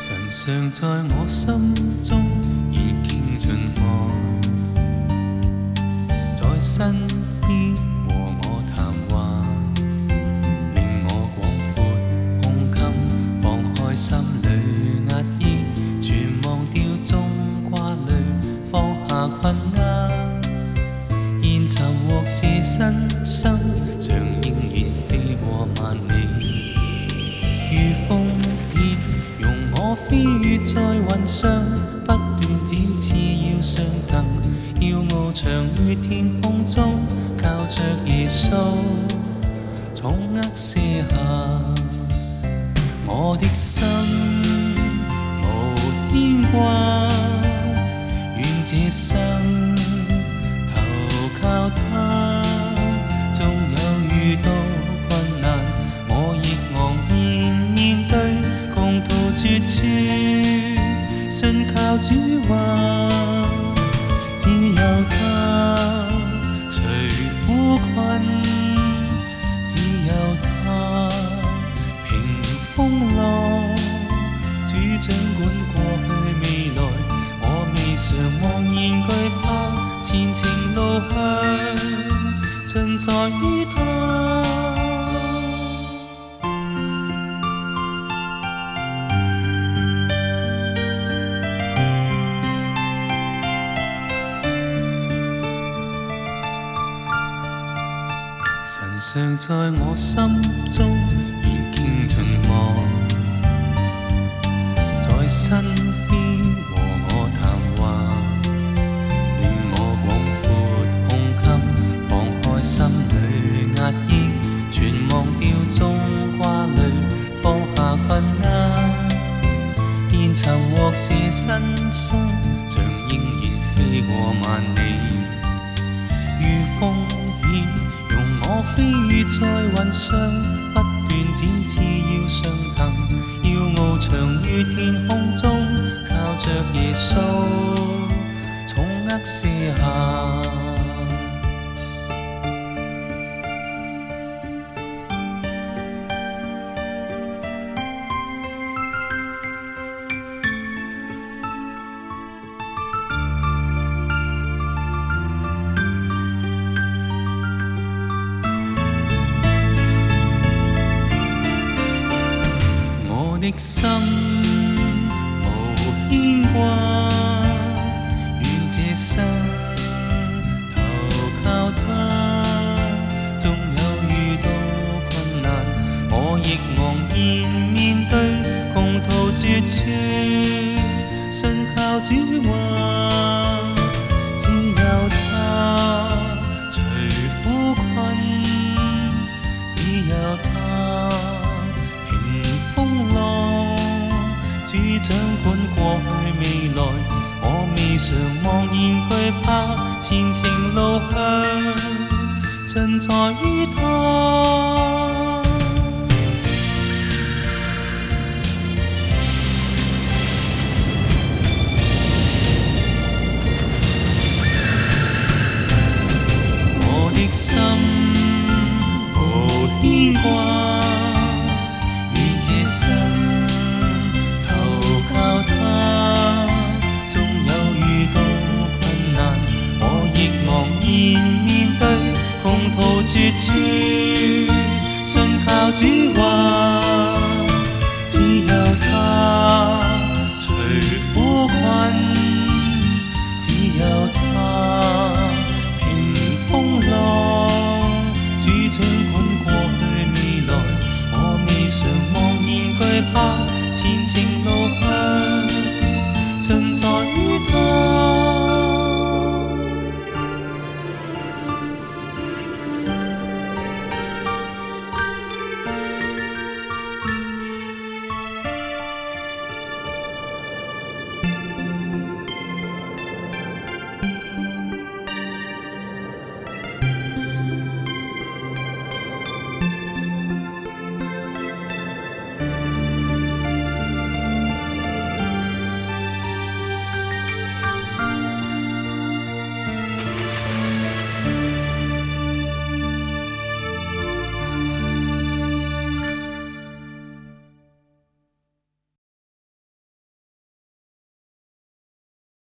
神常在我心中，已倾尽爱，在身边和我谈话，令我广阔胸襟，放开心里压抑，全忘掉中挂虑，放下困厄，现寻获自新生，像鹰燕飞过万里，如风。飞越在云上，不断展翅要上腾，要翱翔于天空中，靠着耶稣，重压卸下，我的心无牵挂，愿这生投靠他，纵有遇到。信靠主话，只有他除苦困，只有他平风浪。主掌管过去未来，我未尝望然惧怕，前程路向尽在。神尚在我心中，仍倾尽望，在身边和我谈话，令我广阔胸襟，放开心里压抑，全忘掉中挂虑，放下困厄，便寻获自身身，像鹰燕飞过万里，如风。我飞越在云上，不断展翅要上腾，要翱翔于天空中，靠着耶稣，重压之下。的心無牽掛，願這生投靠他。縱有遇到困難，我亦昂然面對，共途絕處，信靠主話，只有他除苦。掌管過去未來，我未嘗茫然懼怕前程路向，盡在於他。我的心無牽掛。绝处信靠主话，只有他除苦困，只有他平风浪，主掌管过去未来，我未尝茫然惧怕，前程路向尽在。